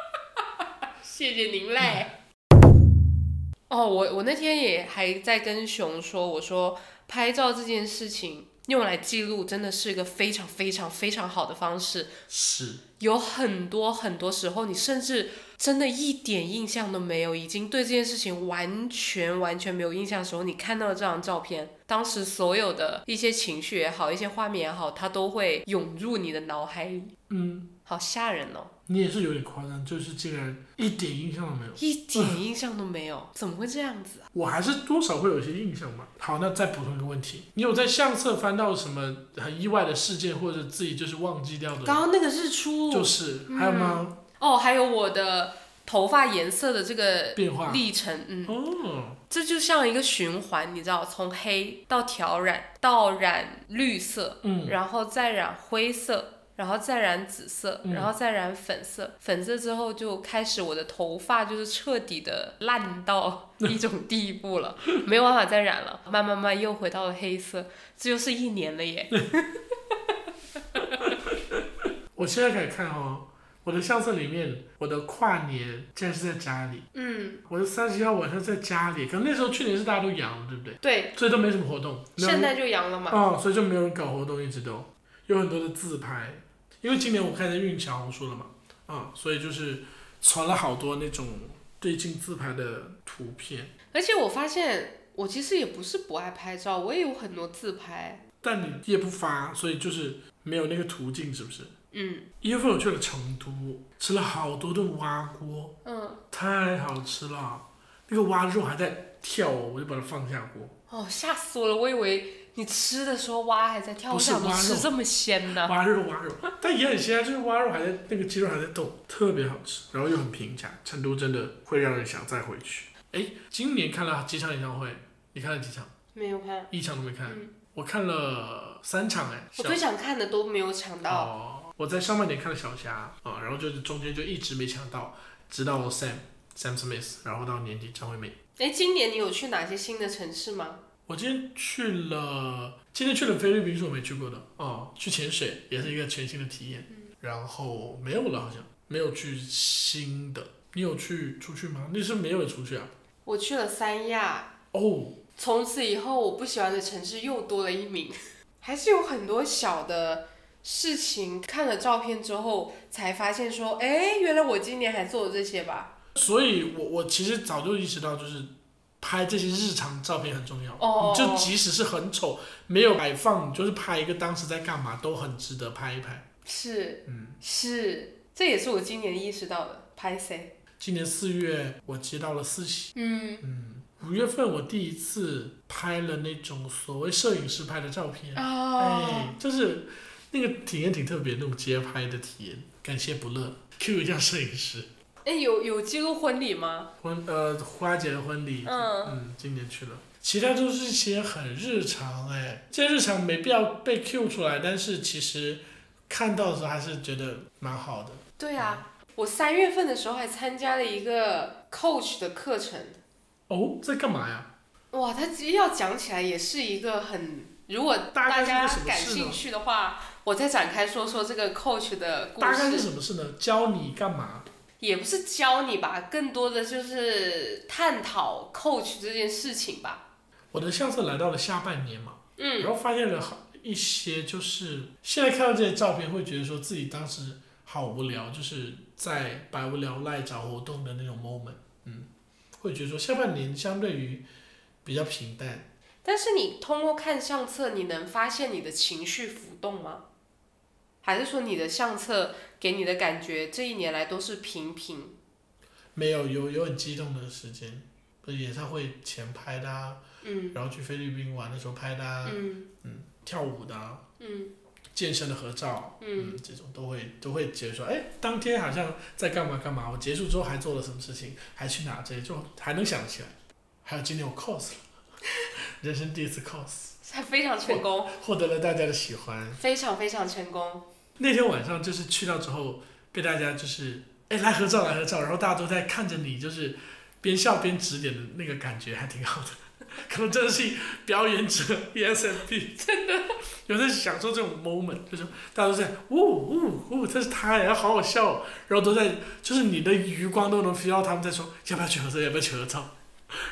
谢谢您嘞。哦，我我那天也还在跟熊说，我说拍照这件事情用来记录真的是一个非常非常非常好的方式。是，有很多很多时候，你甚至真的一点印象都没有，已经对这件事情完全完全没有印象的时候，你看到这张照片，当时所有的一些情绪也好，一些画面也好，它都会涌入你的脑海里，嗯，好吓人哦，你也是有点夸张，就是竟然一点印象都没有。一点印象都没有，怎么会这样子啊？我还是多少会有一些印象吧。好，那再补充一个问题，你有在相册翻到什么很意外的事件，或者自己就是忘记掉的？刚刚那个日出，就是还有吗？哦，还有我的头发颜色的这个变化？历程，嗯，哦，这就像一个循环，你知道，从黑到调染，到染绿色，嗯，然后再染灰色，然后再染紫色，嗯然后再染粉色，粉色之后就开始我的头发就是彻底的烂到 一种地步了，没有办法再染了，慢慢慢又回到了黑色，这就是一年了耶。我现在开始看哦，我的相册里面，我的跨年竟然是在家里，嗯，我的三十一号晚上在家里，可能那时候去年是大家都阳了，对不对？对，所以都没什么活动，现在就阳了嘛。哦，所以就没有人搞活动，一直都有很多的自拍，因为今年我开始运小红书了嘛，啊、所以就是传了好多那种最近自拍的图片，而且我发现，我其实也不是不爱拍照，我也有很多自拍。但你也不发，所以就是没有那个途径，是不是？嗯一月份我去了成都，吃了好多顿蛙锅，嗯，太好吃了，那个蛙肉还在跳哦，我就把它放下锅，哦，吓死我了！我以为你吃的时候蛙还在跳，我想蛙肉这么鲜呢。蛙肉蛙肉，但也很鲜啊，就是蛙肉还在那个鸡肉还在动，特别好吃，然后又很平价，成都真的会让人想再回去。哎，今年看了几场演唱会，你看了几场？没有看，一场都没看，嗯我看了三场哎、我最想看的都没有抢到。哦，我在上半年看了小霞啊、然后就是中间就一直没抢到，直到 Sam Sam Smith，然后到年底张惠妹。哎，今年你有去哪些新的城市吗？我今天去了，今天去了菲律宾是我没去过的哦，去潜水也是一个全新的体验。然后没有了，好像没有去新的。你有去出去吗？你是没有出去啊？我去了三亚，哦，从此以后我不喜欢的城市又多了一名。还是有很多小的事情，看了照片之后才发现说，哎，原来我今年还做了这些吧。所以我我其实早就意识到，就是拍这些日常照片很重要。哦你就即使是很丑，没有摆放，你就是拍一个当时在干嘛，都很值得拍一拍。是嗯，是，这也是我今年意识到的。拍谁？今年四月我接到了四喜，嗯，嗯，五月份我第一次拍了那种所谓摄影师拍的照片，哦，哎，就是那个体验挺特别，那种街拍的体验。感谢不乐，Q 一下摄影师。哎，有有记录婚礼吗？婚呃花姐的婚礼，嗯嗯，今年去了。其他都是一些很日常哎，这些日常没必要被 Q 出来，但是其实看到的时候还是觉得蛮好的。对啊，我三月份的时候还参加了一个 coach 的课程。哦，在干嘛呀？哇，他要讲起来也是一个很，如果大家感兴趣的话，我再展开说说这个 coach 的故事大概是。什么事呢？教你干嘛？也不是教你吧，更多的就是探讨 coach 这件事情吧。我的相册来到了下半年嘛，嗯，然后发现了好一些，就是现在看到这些照片，会觉得说自己当时好无聊，就是在百无聊赖找活动的那种 moment，嗯，会觉得说下半年相对于比较平淡，但是你通过看相册，你能发现你的情绪浮动吗？还是说你的相册给你的感觉这一年来都是平平？没有有有很激动的时间，不是演唱会前拍的啊，嗯然后去菲律宾玩的时候拍的啊，嗯跳舞的啊，嗯健身的合照，嗯，这种都会都会觉得说，哎，当天好像在干嘛干嘛，我结束之后还做了什么事情，还去哪，这些就还能想得起来。还有今天我 cos 了，人生第一次 cos，还非常成功，获得了大家的喜欢。非常非常成功。那天晚上就是去到之后，被大家就是哎来合照来合照，然后大家都在看着你，就是边笑边指点的那个感觉还挺好的。可能真的是表演者 ESFP，真的有在享受这种 moment，就是大家都在呜呜呜，这是他呀，好好笑哦，然后都在就是你的余光都能 feel 到他们在说要不要去合照，要不要去合照，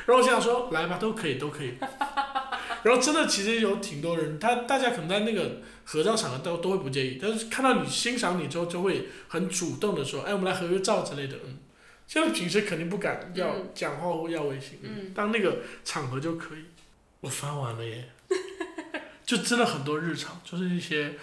然后我想说来吧，都可以都可以。然后真的其实有挺多人，他大家可能在那个合照场合都都会不介意，但是看到你欣赏你之后，就会很主动的说，哎，我们来合个照之类的，嗯，像平时肯定不敢要嗯讲话或要微信，嗯当那个场合就可以。我翻完了耶，就真的很多日常，就是一些，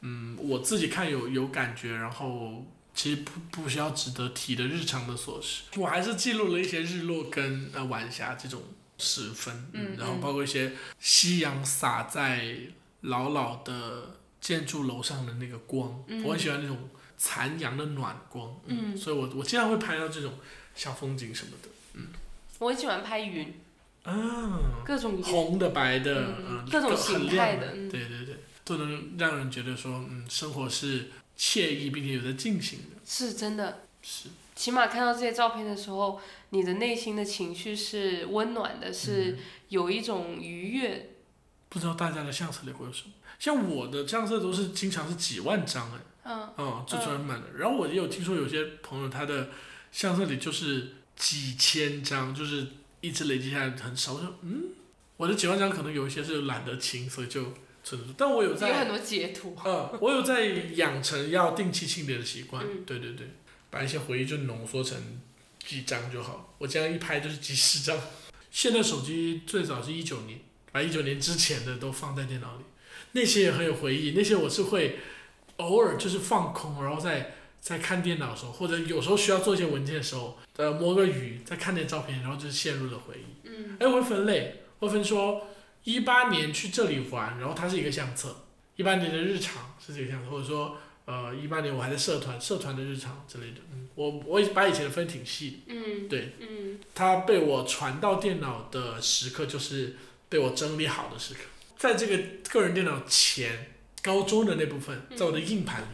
嗯，我自己看有有感觉，然后其实不不需要值得提的日常的琐事。我还是记录了一些日落跟呃晚霞这种时分，嗯然后嗯包括一些夕阳洒在老老的建筑楼上的那个光，嗯我很喜欢那种残阳的暖光，嗯所以我我经常会拍到这种小风景什么的，嗯我很喜欢拍云，啊。各种。红的、白的，嗯嗯，各种很形亮态的嗯对对对，都能让人觉得说，嗯，生活是惬意并且有在进行的，是真的，是，起码看到这些照片的时候，你的内心的情绪是温暖的，是有一种愉悦。不知道大家的相册里会有什么？像我的相册都是经常是几万张哎，嗯嗯，就专门的。然后我也有听说有些朋友他的相册里就是几千张，就是一直累积下来很少。我说，嗯，我的几万张可能有一些是懒得清，所以就但我有在有很多截图。嗯，我有在养成要定期清理的习惯。嗯对对对，把一些回忆就浓缩成几张就好。我这样一拍就是几十张。现在手机最早是一九年，把一九年之前的都放在电脑里，那些也很有回忆。那些我是会偶尔就是放空，然后在在看电脑的时候，或者有时候需要做一些文件的时候，呃，摸个鱼，再看点照片，然后就陷入了回忆。嗯哎，我会分类，我会分说一八年去这里玩，然后它是一个相册，一八年的日常是这个相册，或者说呃一八年我还在社团，社团的日常之类的。嗯，我我把以前的分挺细的，嗯，对，嗯。它被我传到电脑的时刻就是被我整理好的时刻，在这个个人电脑前，高中的那部分在我的硬盘里，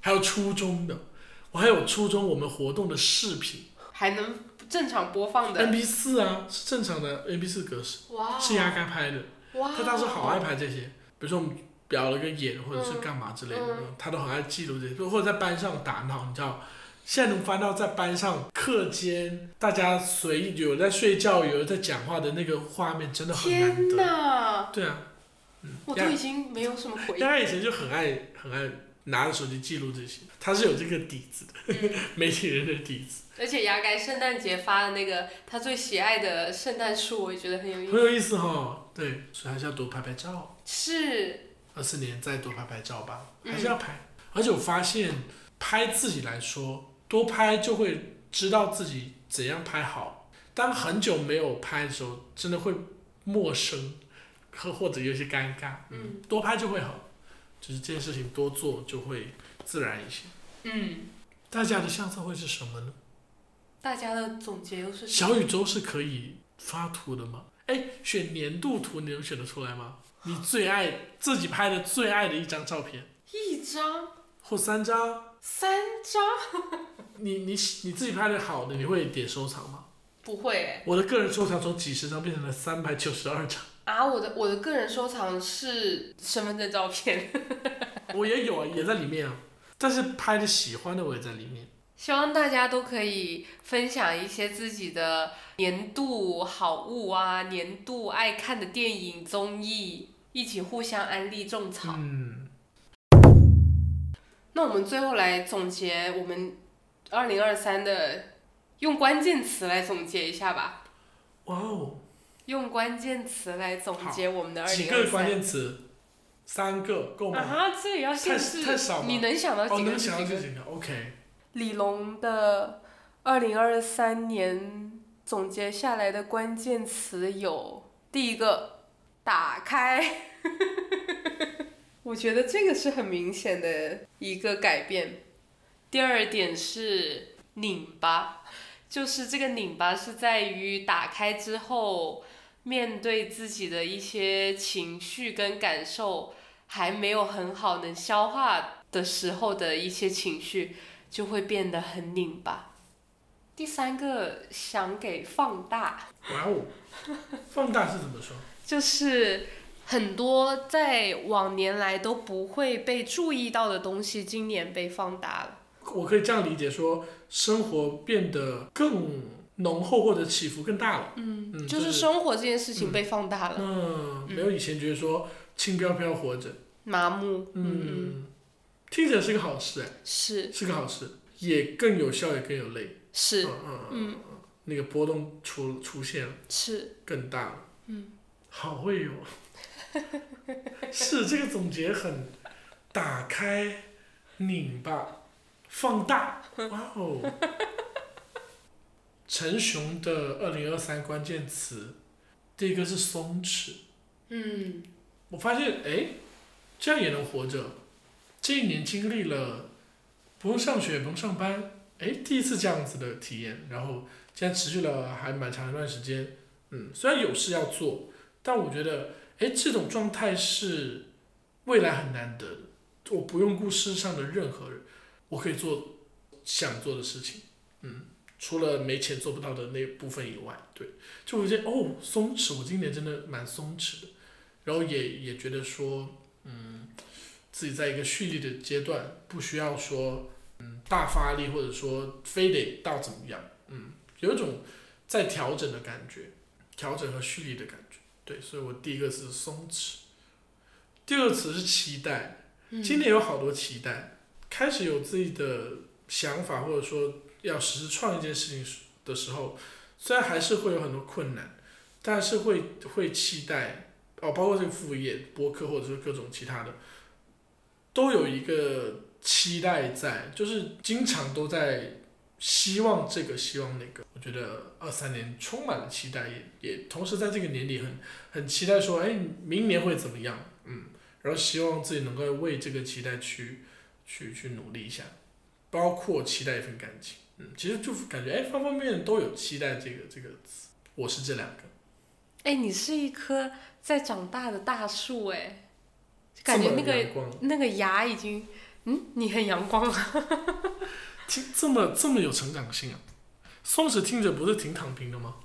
还有初中的，我还有初中我们活动的视频。还能正常播放的。，MP 四啊，是正常的 MP 四格式，哇，是压该拍的。哇，他当时好爱拍这些，比如说我们表了个演或者是干嘛之类的，他都很爱记录这些，或者在班上打闹，你知道。现在能翻到在班上课间，大家随意有人在睡觉，有人在讲话的那个画面，真的很难天得。哪，对啊，嗯，我都已经没有什么回忆。他以前就很爱很爱拿着手机记录这些，他是有这个底子的，嗯 媒体人的底子，而且牙该圣诞节发的那个他最喜爱的圣诞树，我也觉得很有意思。很有意思哈。对，所以还是要多拍拍照。是，二四年再多拍拍照吧，嗯还是要拍。而且我发现，拍自己来说，多拍就会知道自己怎样拍好。当很久没有拍的时候，真的会陌生，和或者有些尴尬。嗯多拍就会好，就是这件事情多做就会自然一些。嗯，大家的相册会是什么呢？大家的总结又是小宇宙是可以发图的吗？哎，选年度图你能选得出来吗？你最爱自己拍的最爱的一张照片。一张，或三张。三张？你你你自己拍的好的，你会点收藏吗？不会。我的个人收藏从几十张变成了三百九十二张。啊，我的我的个人收藏是身份证照片。我也有啊，也在里面啊。但是拍的喜欢的我也在里面。希望大家都可以分享一些自己的年度好物啊，年度爱看的电影综艺，一起互相安利种草。嗯。那我们最后来总结我们二零二三的，用关键词来总结一下吧。哇哦！用关键词来总结我们的二零二三。几个关键词？三个够吗？啊，这也要限制。太太少你能想到几个？哦，能想到这几个。OK。李龙的二零二三年总结下来的关键词有：第一个，打开。我觉得这个是很明显的一个改变。第二点是拧巴，就是这个拧巴是在于打开之后，面对自己的一些情绪跟感受还没有很好能消化的时候的一些情绪，就会变得很拧巴。第三个想给放大。哇哦，放大是怎么说？就是。很多在往年来都不会被注意到的东西，今年被放大了。我可以这样理解说，生活变得更浓厚或者起伏更大了。嗯，嗯就是生活这件事情被放大了。嗯，没有以前觉得说轻飘飘活着，麻木。嗯，听起来是个好事哎。是。是个好事，也更有效，也更有累。是。嗯嗯嗯。那个波动出出现了。是。更大了。嗯。好会有。是这个总结很打开、拧巴、放大，哇哦！陈雄的二零二三关键词，第一个是松弛。嗯。我发现，哎，这样也能活着。这一年经历了不用上学、不用上班，哎，第一次这样子的体验，然后竟然持续了还蛮长一段时间。嗯，虽然有事要做，但我觉得。哎，这种状态是未来很难得的。我不用顾世上的任何人，我可以做想做的事情。嗯，除了没钱做不到的那部分以外，对，就我觉得哦，松弛，我今年真的蛮松弛的。然后也也觉得说，嗯，自己在一个蓄力的阶段，不需要说嗯大发力，或者说非得到怎么样。嗯，有一种在调整的感觉，调整和蓄力的感觉。对，所以我第一个是松弛，第二个词是期待。今年有好多期待，开始有自己的想法，或者说要实施创一件事情的时候，虽然还是会有很多困难，但是会会期待哦，包括这个副业、播客，或者是各种其他的，都有一个期待在，就是经常都在。希望这个，希望那个，我觉得二三年充满了期待，也也同时在这个年底很很期待说，哎，明年会怎么样？嗯，然后希望自己能够为这个期待去去去努力一下，包括期待一份感情，嗯，其实就感觉哎，方方面面都有期待这个这个词，我是这两个。哎，你是一棵在长大的大树，哎，感觉那个那个牙已经，嗯，你很阳光啊。听这么这么有成长性啊，松弛听着不是挺躺平的吗？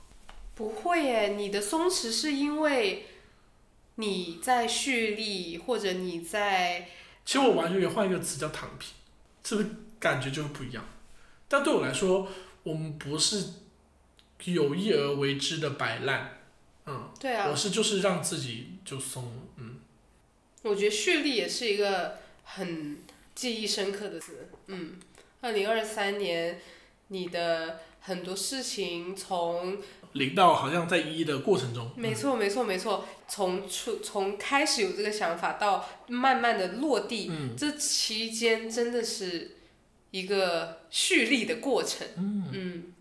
不会耶，你的松弛是因为你在蓄力，或者你在……其实我完全可以换一个词叫躺平，是不是感觉就是不一样？但对我来说，我们不是有意而为之的摆烂，嗯，对啊，我是就是让自己就松，嗯。我觉得蓄力也是一个很记忆深刻的词，嗯。二零二三年，你的很多事情从零到好像在一的过程中。没错，没错，没错。从出从开始有这个想法到慢慢的落地，这期间真的是一个蓄力的过程。嗯。嗯。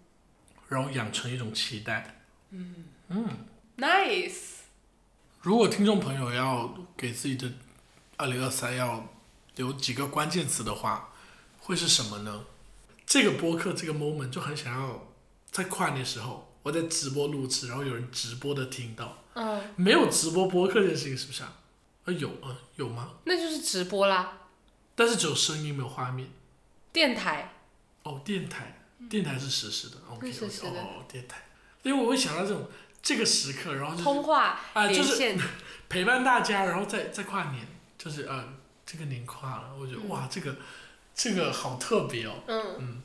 然后养成一种期待。嗯。嗯。Nice。如果听众朋友要给自己的二零二三要留几个关键词的话。会是什么呢？这个播客这个 moment 就很想要在跨年时候，我在直播录制，然后有人直播的听到。嗯。没有直播播客这件事情是不是啊？啊有啊有吗？那就是直播啦。但是只有声音没有画面。电台，哦，电台，电台是实时的，OK OK，哦，电台，因为我会想到这种这个时刻，然后就是通话啊，就是，陪伴大家，然后再再跨年，就是呃，这个年跨了，我觉得、嗯。哇，这个这个好特别哦，嗯，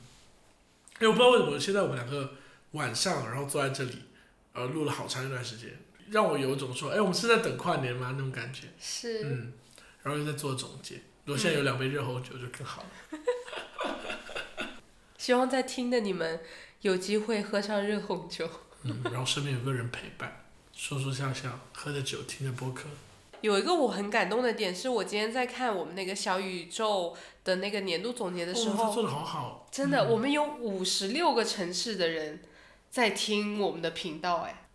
因为我不知道为什么现在我们两个晚上然后坐在这里，呃，录了好长一段时间，让我有一种说，哎，我们是在等跨年吗？那种感觉，是，嗯，然后又在做总结，如果现在有两杯热红酒就更好了，希望在听的你们有机会喝上热红酒。嗯，然后身边有个人陪伴，说说笑笑，喝着酒，听着播客，有一个我很感动的点，是我今天在看我们那个小宇宙的那个年度总结的时候，做的好好，真的，嗯。我们有五十六个城市的人在听我们的频道，哎，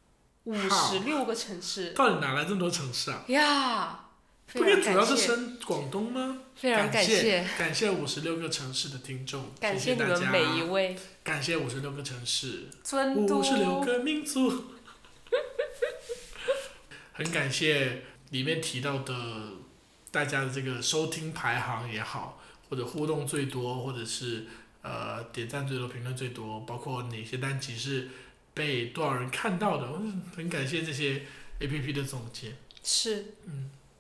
五十六个城市。到底哪来这么多城市啊？呀，非不应该常感谢，主要是升广东吗？非常感谢，感谢。五十六个城市的听众，感谢大家谢你们每一位。感谢五十六个城市，尊五十六嘟，个民族，很感谢里面提到的大家的这个收听排行也好，或者互动最多，或者是呃点赞最多、评论最多，包括哪些单集是被多少人看到的，嗯很感谢这些 A P P 的总结。是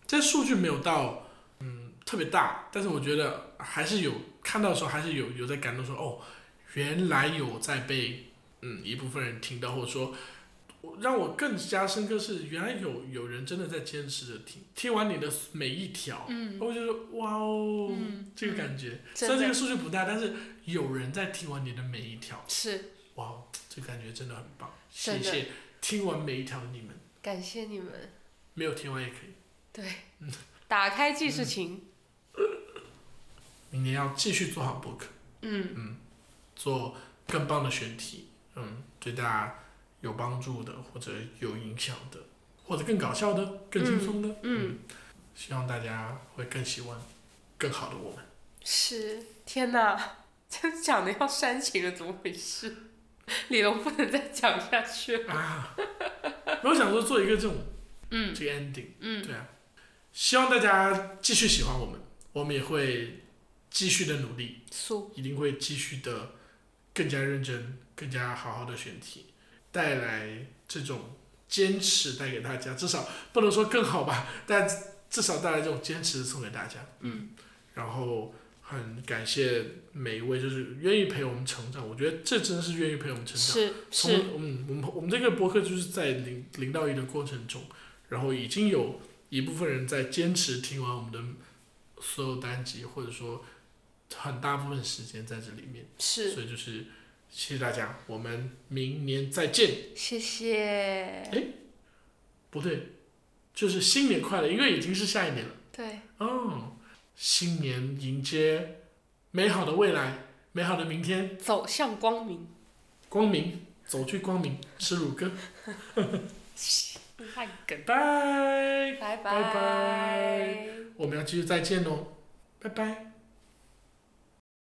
这数据没有到嗯特别大，但是我觉得还是有看到的时候还是有有在感动说哦，原来有在被嗯一部分人听到，或者说我让我更加深刻是原来有有人真的在坚持着听，听完你的每一条，嗯。我就说哇哦，嗯这个感觉，虽然这个数据不大，但是有人在听完你的每一条，是，哇哦，这个感觉真的很棒，谢谢听完每一条的你们，感谢你们，没有听完也可以。对，打开记事情，明年要继续做好播客，嗯。嗯，做更棒的选题，嗯，对大家有帮助的，或者有影响的，或者更搞笑的、更轻松的，嗯，希望大家会更喜欢更好的我们。是，天哪，这讲的要煽情了，怎么回事？李龙不能再讲下去了，啊，我想说做一个这种，嗯。这个 ending，嗯，对啊，希望大家继续喜欢我们，我们也会继续的努力，素，一定会继续的更加认真、更加好好的选题，带来这种坚持带给大家，至少不能说更好吧，但至少带来这种坚持送给大家。嗯，然后很感谢每一位就是愿意陪我们成长，我觉得这真的是愿意陪我们成长。是从是，嗯，我们我们这个博客就是在零零到一的过程中，然后已经有一部分人在坚持听完我们的所有单集，或者说很大部分时间在这里面，是，所以就是谢谢大家，我们明年再见。谢谢，哎不对，就是新年快乐，因为已经是下一年了。对，哦，新年迎接美好的未来，美好的明天，走向光明，光明，走去光明，吃乳鸽，烂梗，拜。拜拜拜我们要继续再见喽，拜拜。